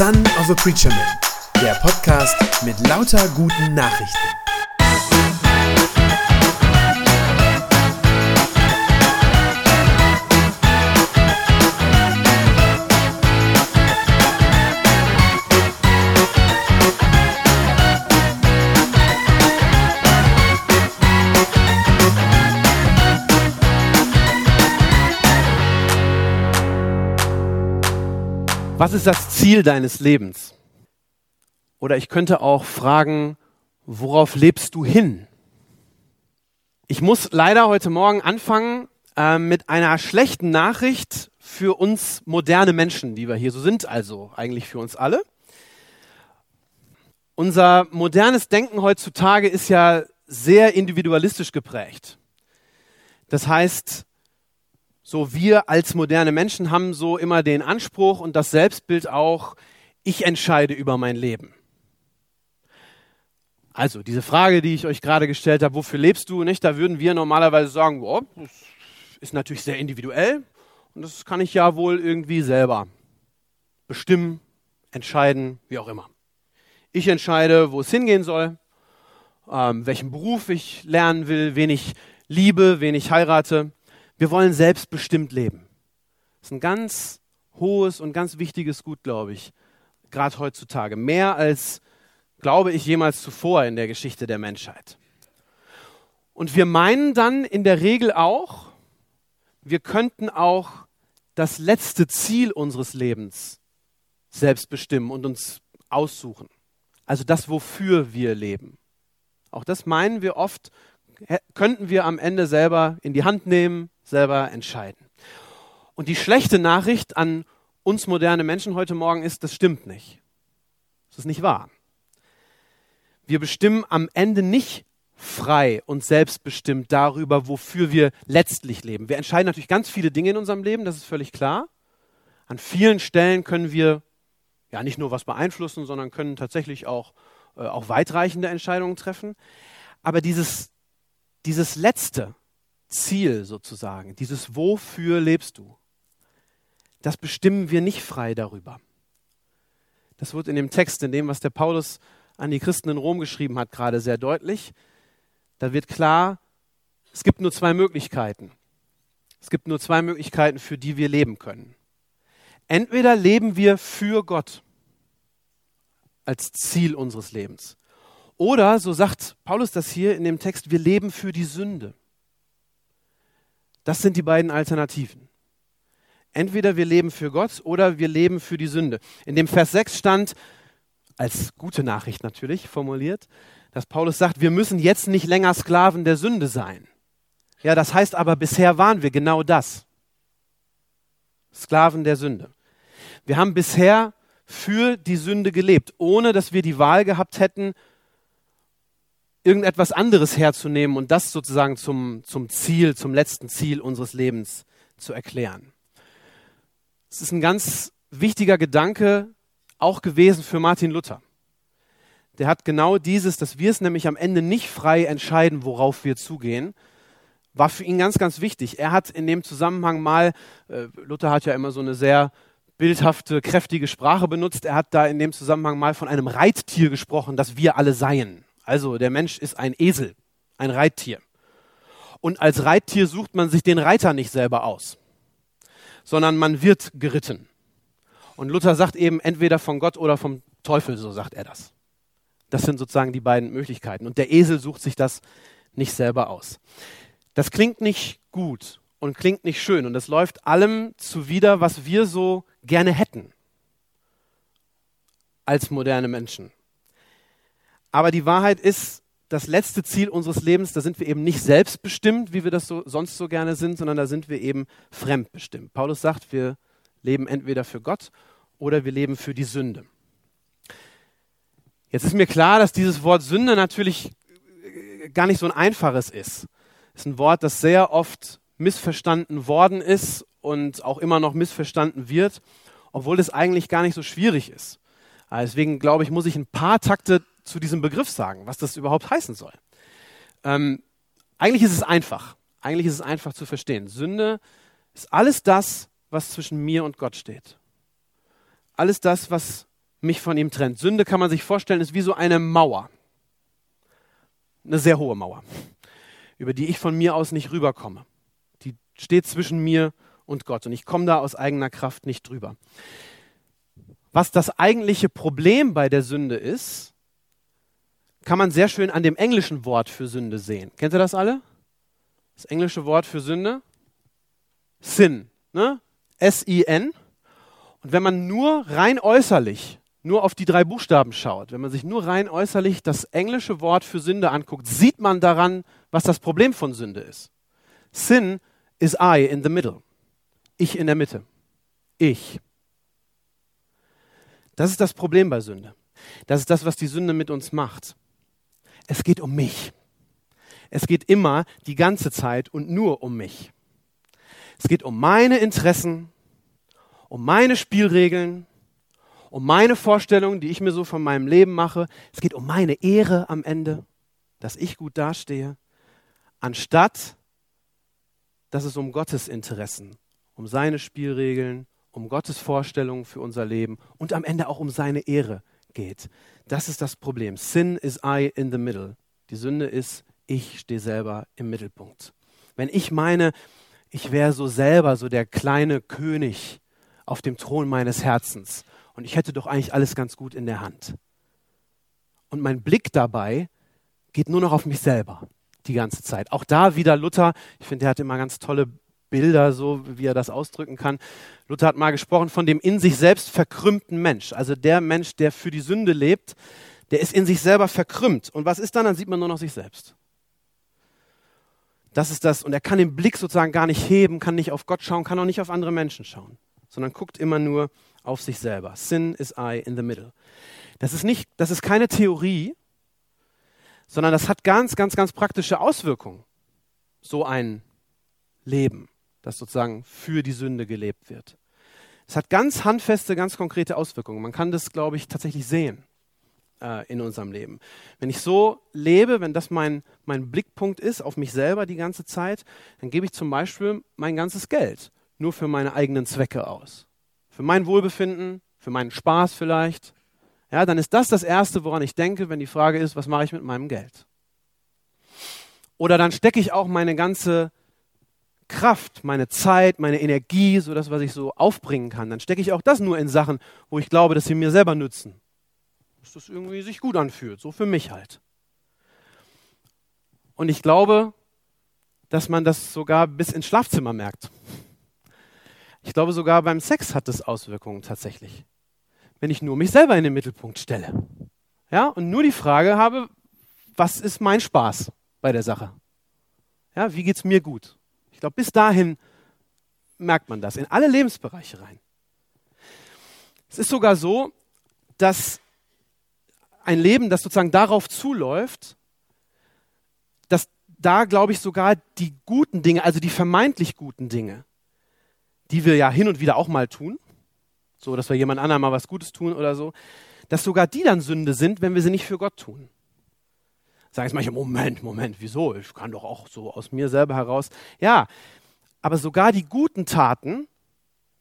Son of a Preacher Man, der Podcast mit lauter guten Nachrichten. Was ist das Ziel deines Lebens? Oder ich könnte auch fragen, worauf lebst du hin? Ich muss leider heute Morgen anfangen äh, mit einer schlechten Nachricht für uns moderne Menschen, die wir hier so sind, also eigentlich für uns alle. Unser modernes Denken heutzutage ist ja sehr individualistisch geprägt. Das heißt, so wir als moderne Menschen haben so immer den Anspruch und das Selbstbild auch, ich entscheide über mein Leben. Also diese Frage, die ich euch gerade gestellt habe, wofür lebst du, nicht? Da würden wir normalerweise sagen, oh, das ist natürlich sehr individuell und das kann ich ja wohl irgendwie selber bestimmen, entscheiden, wie auch immer. Ich entscheide, wo es hingehen soll, ähm, welchen Beruf ich lernen will, wen ich liebe, wen ich heirate. Wir wollen selbstbestimmt leben. Das ist ein ganz hohes und ganz wichtiges Gut, glaube ich, gerade heutzutage. Mehr als, glaube ich, jemals zuvor in der Geschichte der Menschheit. Und wir meinen dann in der Regel auch, wir könnten auch das letzte Ziel unseres Lebens selbst bestimmen und uns aussuchen. Also das, wofür wir leben. Auch das meinen wir oft, könnten wir am Ende selber in die Hand nehmen, selber entscheiden. Und die schlechte Nachricht an uns moderne Menschen heute Morgen ist, das stimmt nicht. Das ist nicht wahr. Wir bestimmen am Ende nicht frei und selbstbestimmt darüber, wofür wir letztlich leben. Wir entscheiden natürlich ganz viele Dinge in unserem Leben, das ist völlig klar. An vielen Stellen können wir ja nicht nur was beeinflussen, sondern können tatsächlich auch, äh, auch weitreichende Entscheidungen treffen. Aber dieses, dieses Letzte, Ziel sozusagen, dieses Wofür lebst du, das bestimmen wir nicht frei darüber. Das wird in dem Text, in dem, was der Paulus an die Christen in Rom geschrieben hat, gerade sehr deutlich. Da wird klar, es gibt nur zwei Möglichkeiten. Es gibt nur zwei Möglichkeiten, für die wir leben können. Entweder leben wir für Gott als Ziel unseres Lebens. Oder, so sagt Paulus das hier in dem Text, wir leben für die Sünde. Das sind die beiden Alternativen. Entweder wir leben für Gott oder wir leben für die Sünde. In dem Vers 6 stand, als gute Nachricht natürlich formuliert, dass Paulus sagt, wir müssen jetzt nicht länger Sklaven der Sünde sein. Ja, das heißt aber, bisher waren wir genau das. Sklaven der Sünde. Wir haben bisher für die Sünde gelebt, ohne dass wir die Wahl gehabt hätten, irgendetwas anderes herzunehmen und das sozusagen zum, zum Ziel, zum letzten Ziel unseres Lebens zu erklären. Es ist ein ganz wichtiger Gedanke auch gewesen für Martin Luther. Der hat genau dieses, dass wir es nämlich am Ende nicht frei entscheiden, worauf wir zugehen, war für ihn ganz, ganz wichtig. Er hat in dem Zusammenhang mal, äh, Luther hat ja immer so eine sehr bildhafte, kräftige Sprache benutzt, er hat da in dem Zusammenhang mal von einem Reittier gesprochen, das wir alle seien. Also der Mensch ist ein Esel, ein Reittier. Und als Reittier sucht man sich den Reiter nicht selber aus, sondern man wird geritten. Und Luther sagt eben entweder von Gott oder vom Teufel, so sagt er das. Das sind sozusagen die beiden Möglichkeiten. Und der Esel sucht sich das nicht selber aus. Das klingt nicht gut und klingt nicht schön und das läuft allem zuwider, was wir so gerne hätten als moderne Menschen. Aber die Wahrheit ist, das letzte Ziel unseres Lebens, da sind wir eben nicht selbstbestimmt, wie wir das so, sonst so gerne sind, sondern da sind wir eben fremdbestimmt. Paulus sagt, wir leben entweder für Gott oder wir leben für die Sünde. Jetzt ist mir klar, dass dieses Wort Sünde natürlich gar nicht so ein einfaches ist. Es ist ein Wort, das sehr oft missverstanden worden ist und auch immer noch missverstanden wird, obwohl es eigentlich gar nicht so schwierig ist. Deswegen glaube ich, muss ich ein paar Takte zu diesem Begriff sagen, was das überhaupt heißen soll. Ähm, eigentlich ist es einfach. Eigentlich ist es einfach zu verstehen. Sünde ist alles das, was zwischen mir und Gott steht. Alles das, was mich von ihm trennt. Sünde kann man sich vorstellen, ist wie so eine Mauer. Eine sehr hohe Mauer, über die ich von mir aus nicht rüberkomme. Die steht zwischen mir und Gott und ich komme da aus eigener Kraft nicht drüber. Was das eigentliche Problem bei der Sünde ist, kann man sehr schön an dem englischen Wort für Sünde sehen. Kennt ihr das alle? Das englische Wort für Sünde? Sin. Ne? S-I-N. Und wenn man nur rein äußerlich, nur auf die drei Buchstaben schaut, wenn man sich nur rein äußerlich das englische Wort für Sünde anguckt, sieht man daran, was das Problem von Sünde ist. Sin is I in the middle. Ich in der Mitte. Ich. Das ist das Problem bei Sünde. Das ist das, was die Sünde mit uns macht. Es geht um mich. Es geht immer die ganze Zeit und nur um mich. Es geht um meine Interessen, um meine Spielregeln, um meine Vorstellungen, die ich mir so von meinem Leben mache. Es geht um meine Ehre am Ende, dass ich gut dastehe, anstatt dass es um Gottes Interessen, um seine Spielregeln, um Gottes Vorstellungen für unser Leben und am Ende auch um seine Ehre geht. Das ist das Problem. Sin is I in the middle. Die Sünde ist, ich stehe selber im Mittelpunkt. Wenn ich meine, ich wäre so selber so der kleine König auf dem Thron meines Herzens und ich hätte doch eigentlich alles ganz gut in der Hand. Und mein Blick dabei geht nur noch auf mich selber die ganze Zeit. Auch da wieder Luther, ich finde, der hat immer ganz tolle Bilder, so wie er das ausdrücken kann. Luther hat mal gesprochen von dem in sich selbst verkrümmten Mensch. Also der Mensch, der für die Sünde lebt, der ist in sich selber verkrümmt. Und was ist dann? Dann sieht man nur noch sich selbst. Das ist das. Und er kann den Blick sozusagen gar nicht heben, kann nicht auf Gott schauen, kann auch nicht auf andere Menschen schauen, sondern guckt immer nur auf sich selber. Sin is I in the middle. Das ist nicht, das ist keine Theorie, sondern das hat ganz, ganz, ganz praktische Auswirkungen. So ein Leben das sozusagen für die Sünde gelebt wird. Es hat ganz handfeste, ganz konkrete Auswirkungen. Man kann das, glaube ich, tatsächlich sehen äh, in unserem Leben. Wenn ich so lebe, wenn das mein, mein Blickpunkt ist auf mich selber die ganze Zeit, dann gebe ich zum Beispiel mein ganzes Geld nur für meine eigenen Zwecke aus. Für mein Wohlbefinden, für meinen Spaß vielleicht. Ja, dann ist das das Erste, woran ich denke, wenn die Frage ist, was mache ich mit meinem Geld? Oder dann stecke ich auch meine ganze Kraft, meine Zeit, meine Energie, so das, was ich so aufbringen kann, dann stecke ich auch das nur in Sachen, wo ich glaube, dass sie mir selber nützen. Dass das irgendwie sich gut anfühlt, so für mich halt. Und ich glaube, dass man das sogar bis ins Schlafzimmer merkt. Ich glaube, sogar beim Sex hat das Auswirkungen tatsächlich. Wenn ich nur mich selber in den Mittelpunkt stelle. Ja, und nur die Frage habe, was ist mein Spaß bei der Sache? Ja, wie geht's mir gut? Ich glaube, bis dahin merkt man das in alle Lebensbereiche rein. Es ist sogar so, dass ein Leben, das sozusagen darauf zuläuft, dass da, glaube ich, sogar die guten Dinge, also die vermeintlich guten Dinge, die wir ja hin und wieder auch mal tun, so dass wir jemand anderem mal was Gutes tun oder so, dass sogar die dann Sünde sind, wenn wir sie nicht für Gott tun. Sagen jetzt manche, Moment, Moment, wieso? Ich kann doch auch so aus mir selber heraus. Ja, aber sogar die guten Taten,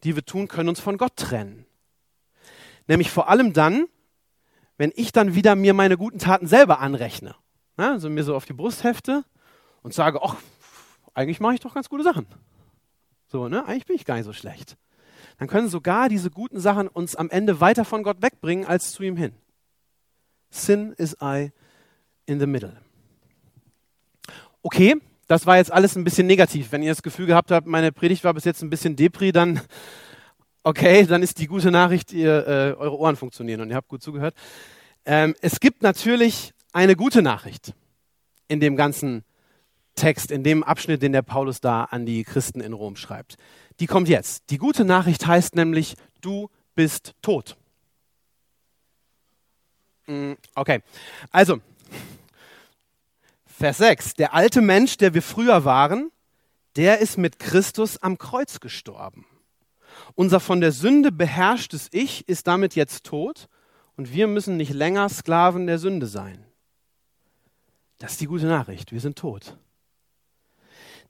die wir tun, können uns von Gott trennen. Nämlich vor allem dann, wenn ich dann wieder mir meine guten Taten selber anrechne. Ja, also mir so auf die Brust hefte und sage, ach, eigentlich mache ich doch ganz gute Sachen. So, ne? Eigentlich bin ich gar nicht so schlecht. Dann können sogar diese guten Sachen uns am Ende weiter von Gott wegbringen als zu ihm hin. Sin is I in the middle. Okay, das war jetzt alles ein bisschen negativ. Wenn ihr das Gefühl gehabt habt, meine Predigt war bis jetzt ein bisschen Depri, dann okay, dann ist die gute Nachricht, ihr, äh, eure Ohren funktionieren und ihr habt gut zugehört. Ähm, es gibt natürlich eine gute Nachricht in dem ganzen Text, in dem Abschnitt, den der Paulus da an die Christen in Rom schreibt. Die kommt jetzt. Die gute Nachricht heißt nämlich, du bist tot. Mm, okay, also Vers 6. Der alte Mensch, der wir früher waren, der ist mit Christus am Kreuz gestorben. Unser von der Sünde beherrschtes Ich ist damit jetzt tot und wir müssen nicht länger Sklaven der Sünde sein. Das ist die gute Nachricht. Wir sind tot.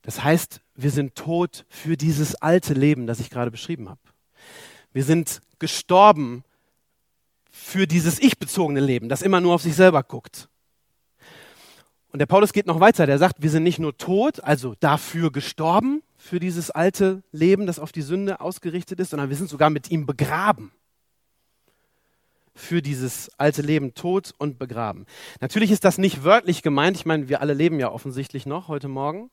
Das heißt, wir sind tot für dieses alte Leben, das ich gerade beschrieben habe. Wir sind gestorben für dieses ich-bezogene Leben, das immer nur auf sich selber guckt. Und der Paulus geht noch weiter, der sagt, wir sind nicht nur tot, also dafür gestorben, für dieses alte Leben, das auf die Sünde ausgerichtet ist, sondern wir sind sogar mit ihm begraben. Für dieses alte Leben tot und begraben. Natürlich ist das nicht wörtlich gemeint, ich meine, wir alle leben ja offensichtlich noch heute Morgen.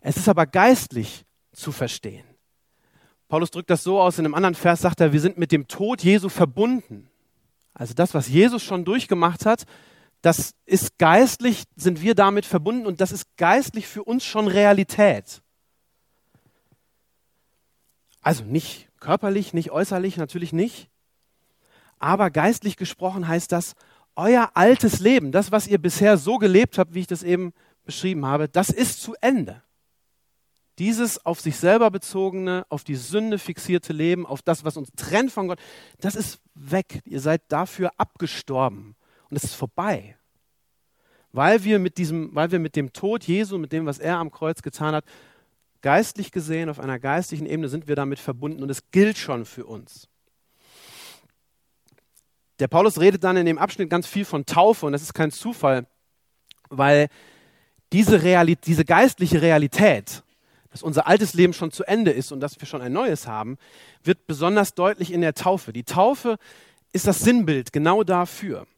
Es ist aber geistlich zu verstehen. Paulus drückt das so aus, in einem anderen Vers sagt er, wir sind mit dem Tod Jesu verbunden. Also das, was Jesus schon durchgemacht hat, das ist geistlich, sind wir damit verbunden und das ist geistlich für uns schon Realität. Also nicht körperlich, nicht äußerlich, natürlich nicht. Aber geistlich gesprochen heißt das, euer altes Leben, das, was ihr bisher so gelebt habt, wie ich das eben beschrieben habe, das ist zu Ende. Dieses auf sich selber bezogene, auf die Sünde fixierte Leben, auf das, was uns trennt von Gott, das ist weg. Ihr seid dafür abgestorben und es ist vorbei. Weil wir mit diesem, weil wir mit dem Tod Jesu, mit dem, was er am Kreuz getan hat, geistlich gesehen, auf einer geistlichen Ebene sind wir damit verbunden und es gilt schon für uns. Der Paulus redet dann in dem Abschnitt ganz viel von Taufe und das ist kein Zufall, weil diese, Realität, diese geistliche Realität, dass unser altes Leben schon zu Ende ist und dass wir schon ein neues haben, wird besonders deutlich in der Taufe. Die Taufe ist das Sinnbild genau dafür,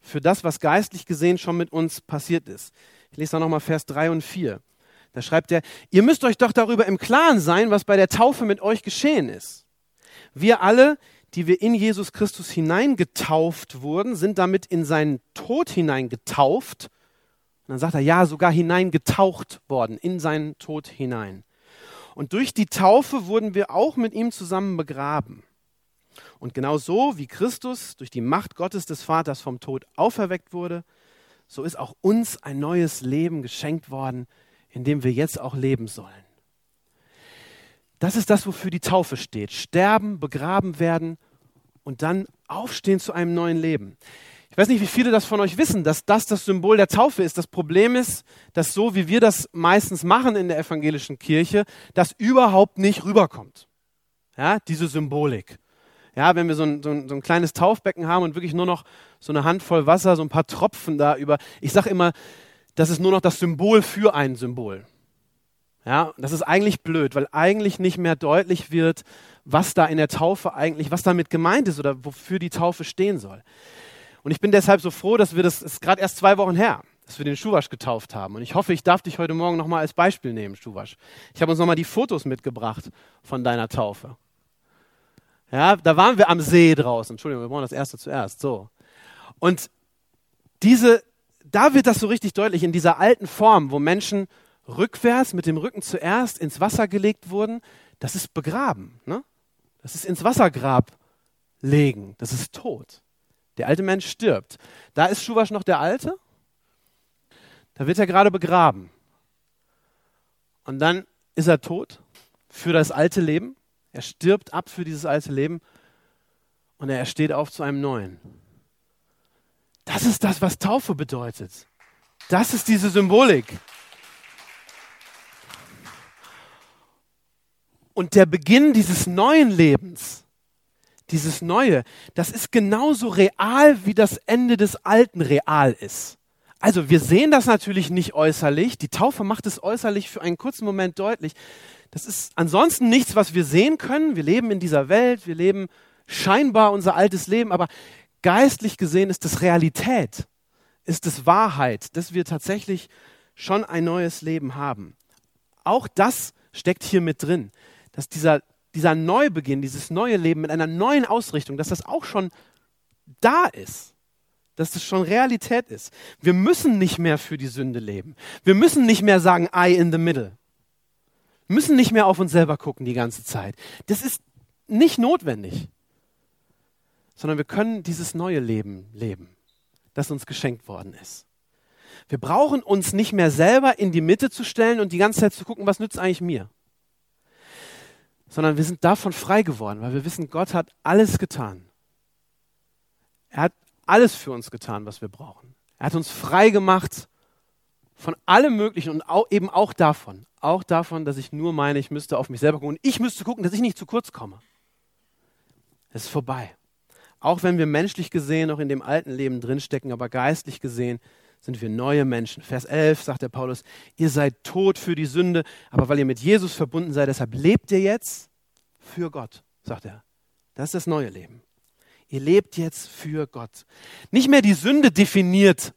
für das, was geistlich gesehen schon mit uns passiert ist. Ich lese da nochmal Vers 3 und 4. Da schreibt er, ihr müsst euch doch darüber im Klaren sein, was bei der Taufe mit euch geschehen ist. Wir alle, die wir in Jesus Christus hineingetauft wurden, sind damit in seinen Tod hineingetauft und dann sagt er, ja, sogar hineingetaucht worden, in seinen Tod hinein. Und durch die Taufe wurden wir auch mit ihm zusammen begraben. Und genau so wie Christus durch die Macht Gottes des Vaters vom Tod auferweckt wurde, so ist auch uns ein neues Leben geschenkt worden, in dem wir jetzt auch leben sollen. Das ist das, wofür die Taufe steht. Sterben, begraben werden und dann aufstehen zu einem neuen Leben. Ich weiß nicht, wie viele das von euch wissen, dass das das Symbol der Taufe ist. Das Problem ist, dass so wie wir das meistens machen in der evangelischen Kirche, das überhaupt nicht rüberkommt. Ja, diese Symbolik. Ja, wenn wir so ein, so, ein, so ein kleines Taufbecken haben und wirklich nur noch so eine Handvoll Wasser, so ein paar Tropfen da über. Ich sage immer, das ist nur noch das Symbol für ein Symbol. Ja, das ist eigentlich blöd, weil eigentlich nicht mehr deutlich wird, was da in der Taufe eigentlich, was damit gemeint ist oder wofür die Taufe stehen soll. Und ich bin deshalb so froh, dass wir das, ist gerade erst zwei Wochen her, dass wir den Schuwasch getauft haben. Und ich hoffe, ich darf dich heute Morgen nochmal als Beispiel nehmen, Schuwasch. Ich habe uns nochmal die Fotos mitgebracht von deiner Taufe. Ja, da waren wir am See draußen. Entschuldigung, wir brauchen das erste zuerst. So. Und diese, da wird das so richtig deutlich in dieser alten Form, wo Menschen rückwärts mit dem Rücken zuerst ins Wasser gelegt wurden. Das ist begraben. Ne? Das ist ins Wassergrab legen. Das ist tot. Der alte Mensch stirbt. Da ist Schuwasch noch der Alte. Da wird er gerade begraben. Und dann ist er tot für das alte Leben. Er stirbt ab für dieses alte Leben und er steht auf zu einem neuen. Das ist das, was Taufe bedeutet. Das ist diese Symbolik. Und der Beginn dieses neuen Lebens dieses Neue, das ist genauso real, wie das Ende des Alten real ist. Also wir sehen das natürlich nicht äußerlich. Die Taufe macht es äußerlich für einen kurzen Moment deutlich. Das ist ansonsten nichts, was wir sehen können. Wir leben in dieser Welt, wir leben scheinbar unser altes Leben, aber geistlich gesehen ist es Realität, ist es Wahrheit, dass wir tatsächlich schon ein neues Leben haben. Auch das steckt hier mit drin, dass dieser dieser Neubeginn, dieses neue Leben mit einer neuen Ausrichtung, dass das auch schon da ist. Dass das schon Realität ist. Wir müssen nicht mehr für die Sünde leben. Wir müssen nicht mehr sagen, I in the middle. Müssen nicht mehr auf uns selber gucken die ganze Zeit. Das ist nicht notwendig. Sondern wir können dieses neue Leben leben, das uns geschenkt worden ist. Wir brauchen uns nicht mehr selber in die Mitte zu stellen und die ganze Zeit zu gucken, was nützt eigentlich mir sondern wir sind davon frei geworden, weil wir wissen, Gott hat alles getan. Er hat alles für uns getan, was wir brauchen. Er hat uns frei gemacht von allem Möglichen und auch, eben auch davon. Auch davon, dass ich nur meine, ich müsste auf mich selber gucken. Und ich müsste gucken, dass ich nicht zu kurz komme. Es ist vorbei. Auch wenn wir menschlich gesehen noch in dem alten Leben drinstecken, aber geistlich gesehen sind wir neue Menschen. Vers 11 sagt der Paulus, ihr seid tot für die Sünde, aber weil ihr mit Jesus verbunden seid, deshalb lebt ihr jetzt für Gott, sagt er. Das ist das neue Leben. Ihr lebt jetzt für Gott. Nicht mehr die Sünde definiert,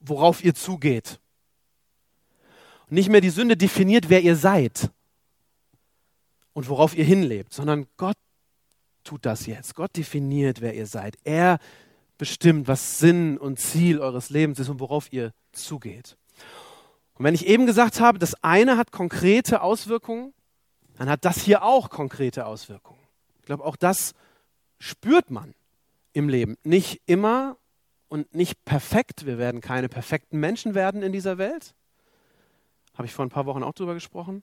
worauf ihr zugeht. Nicht mehr die Sünde definiert, wer ihr seid und worauf ihr hinlebt, sondern Gott tut das jetzt. Gott definiert, wer ihr seid. Er bestimmt, was Sinn und Ziel eures Lebens ist und worauf ihr zugeht. Und wenn ich eben gesagt habe, das eine hat konkrete Auswirkungen, dann hat das hier auch konkrete Auswirkungen. Ich glaube, auch das spürt man im Leben. Nicht immer und nicht perfekt. Wir werden keine perfekten Menschen werden in dieser Welt. Habe ich vor ein paar Wochen auch drüber gesprochen.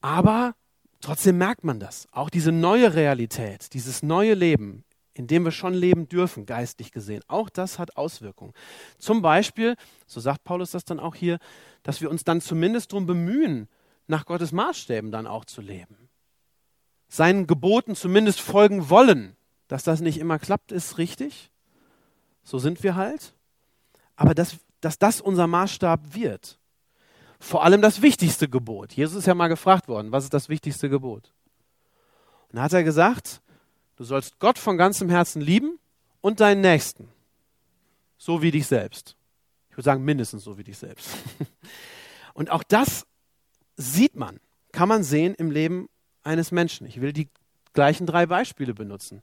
Aber trotzdem merkt man das. Auch diese neue Realität, dieses neue Leben in dem wir schon leben dürfen, geistlich gesehen. Auch das hat Auswirkungen. Zum Beispiel, so sagt Paulus das dann auch hier, dass wir uns dann zumindest darum bemühen, nach Gottes Maßstäben dann auch zu leben. Seinen Geboten zumindest folgen wollen. Dass das nicht immer klappt, ist richtig. So sind wir halt. Aber dass, dass das unser Maßstab wird. Vor allem das wichtigste Gebot. Jesus ist ja mal gefragt worden, was ist das wichtigste Gebot? Und da hat er gesagt, Du sollst Gott von ganzem Herzen lieben und deinen Nächsten, so wie dich selbst. Ich würde sagen, mindestens so wie dich selbst. Und auch das sieht man, kann man sehen im Leben eines Menschen. Ich will die gleichen drei Beispiele benutzen.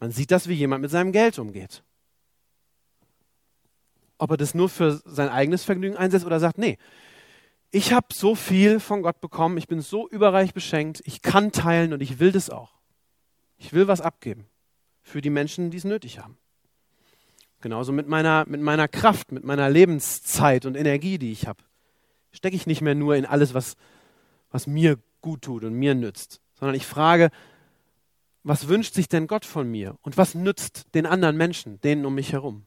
Man sieht das, wie jemand mit seinem Geld umgeht. Ob er das nur für sein eigenes Vergnügen einsetzt oder sagt, nee, ich habe so viel von Gott bekommen, ich bin so überreich beschenkt, ich kann teilen und ich will das auch. Ich will was abgeben für die Menschen, die es nötig haben. Genauso mit meiner, mit meiner Kraft, mit meiner Lebenszeit und Energie, die ich habe. Stecke ich nicht mehr nur in alles, was, was mir gut tut und mir nützt, sondern ich frage, was wünscht sich denn Gott von mir und was nützt den anderen Menschen, denen um mich herum?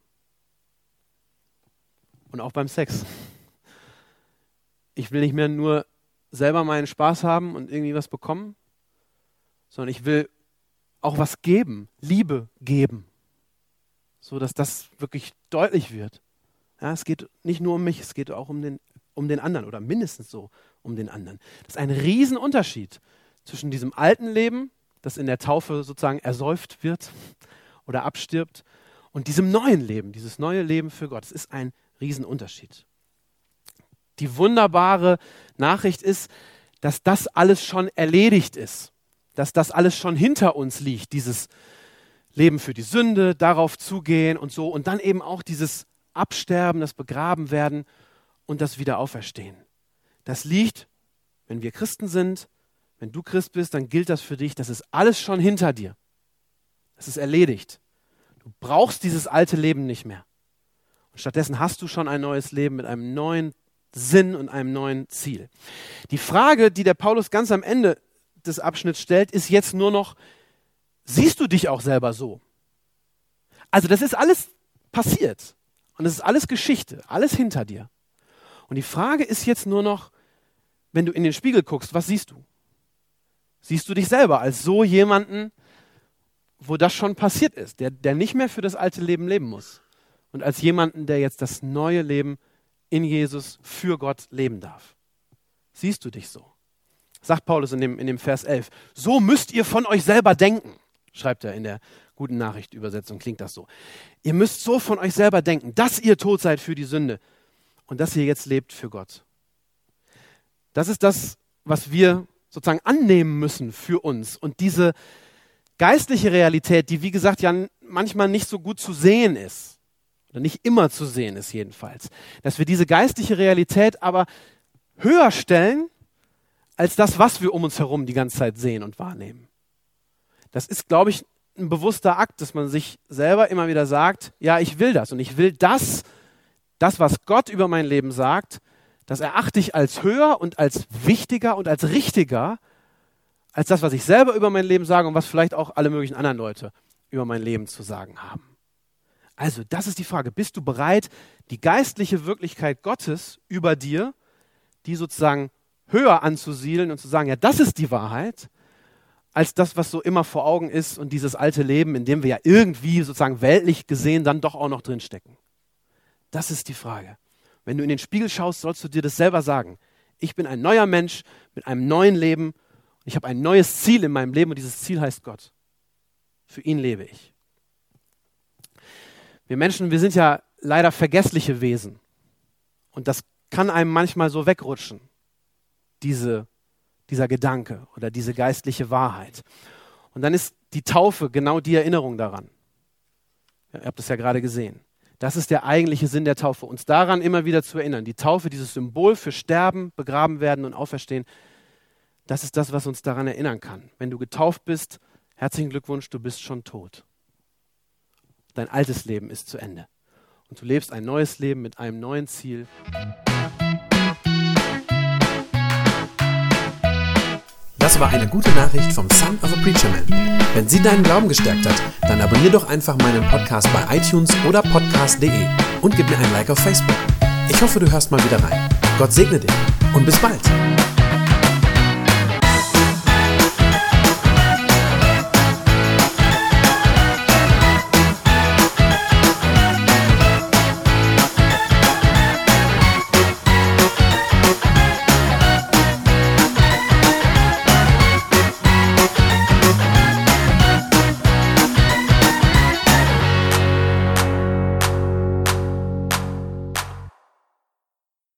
Und auch beim Sex. Ich will nicht mehr nur selber meinen Spaß haben und irgendwie was bekommen, sondern ich will auch was geben, Liebe geben, so dass das wirklich deutlich wird. Ja, es geht nicht nur um mich, es geht auch um den, um den anderen oder mindestens so um den anderen. Das ist ein Riesenunterschied zwischen diesem alten Leben, das in der Taufe sozusagen ersäuft wird oder abstirbt, und diesem neuen Leben, dieses neue Leben für Gott. Es ist ein Riesenunterschied. Die wunderbare Nachricht ist, dass das alles schon erledigt ist dass das alles schon hinter uns liegt, dieses Leben für die Sünde, darauf zugehen und so. Und dann eben auch dieses Absterben, das Begraben werden und das Wiederauferstehen. Das liegt, wenn wir Christen sind, wenn du Christ bist, dann gilt das für dich, das ist alles schon hinter dir. Das ist erledigt. Du brauchst dieses alte Leben nicht mehr. Und stattdessen hast du schon ein neues Leben mit einem neuen Sinn und einem neuen Ziel. Die Frage, die der Paulus ganz am Ende des Abschnitts stellt, ist jetzt nur noch, siehst du dich auch selber so? Also das ist alles passiert und es ist alles Geschichte, alles hinter dir. Und die Frage ist jetzt nur noch, wenn du in den Spiegel guckst, was siehst du? Siehst du dich selber als so jemanden, wo das schon passiert ist, der, der nicht mehr für das alte Leben leben muss und als jemanden, der jetzt das neue Leben in Jesus für Gott leben darf? Siehst du dich so? sagt Paulus in dem, in dem Vers 11. So müsst ihr von euch selber denken, schreibt er in der guten Nachricht-Übersetzung, klingt das so. Ihr müsst so von euch selber denken, dass ihr tot seid für die Sünde und dass ihr jetzt lebt für Gott. Das ist das, was wir sozusagen annehmen müssen für uns. Und diese geistliche Realität, die wie gesagt ja manchmal nicht so gut zu sehen ist, oder nicht immer zu sehen ist jedenfalls, dass wir diese geistliche Realität aber höher stellen als das, was wir um uns herum die ganze Zeit sehen und wahrnehmen. Das ist, glaube ich, ein bewusster Akt, dass man sich selber immer wieder sagt, ja, ich will das und ich will das, das, was Gott über mein Leben sagt, das erachte ich als höher und als wichtiger und als richtiger als das, was ich selber über mein Leben sage und was vielleicht auch alle möglichen anderen Leute über mein Leben zu sagen haben. Also, das ist die Frage. Bist du bereit, die geistliche Wirklichkeit Gottes über dir, die sozusagen höher anzusiedeln und zu sagen, ja, das ist die Wahrheit, als das, was so immer vor Augen ist und dieses alte Leben, in dem wir ja irgendwie sozusagen weltlich gesehen dann doch auch noch drinstecken? Das ist die Frage. Wenn du in den Spiegel schaust, sollst du dir das selber sagen. Ich bin ein neuer Mensch mit einem neuen Leben. Ich habe ein neues Ziel in meinem Leben und dieses Ziel heißt Gott. Für ihn lebe ich. Wir Menschen, wir sind ja leider vergessliche Wesen. Und das kann einem manchmal so wegrutschen, diese, dieser Gedanke oder diese geistliche Wahrheit. Und dann ist die Taufe genau die Erinnerung daran. Ihr habt es ja gerade gesehen. Das ist der eigentliche Sinn der Taufe, uns daran immer wieder zu erinnern. Die Taufe, dieses Symbol für Sterben, Begraben werden und Auferstehen, das ist das, was uns daran erinnern kann. Wenn du getauft bist, herzlichen Glückwunsch, du bist schon tot. Dein altes Leben ist zu Ende. Und du lebst ein neues Leben mit einem neuen Ziel. Das war eine gute Nachricht vom Son of a Preacher Man. Wenn sie deinen Glauben gestärkt hat, dann abonnier doch einfach meinen Podcast bei iTunes oder podcast.de und gib mir ein Like auf Facebook. Ich hoffe, du hörst mal wieder rein. Gott segne dich und bis bald.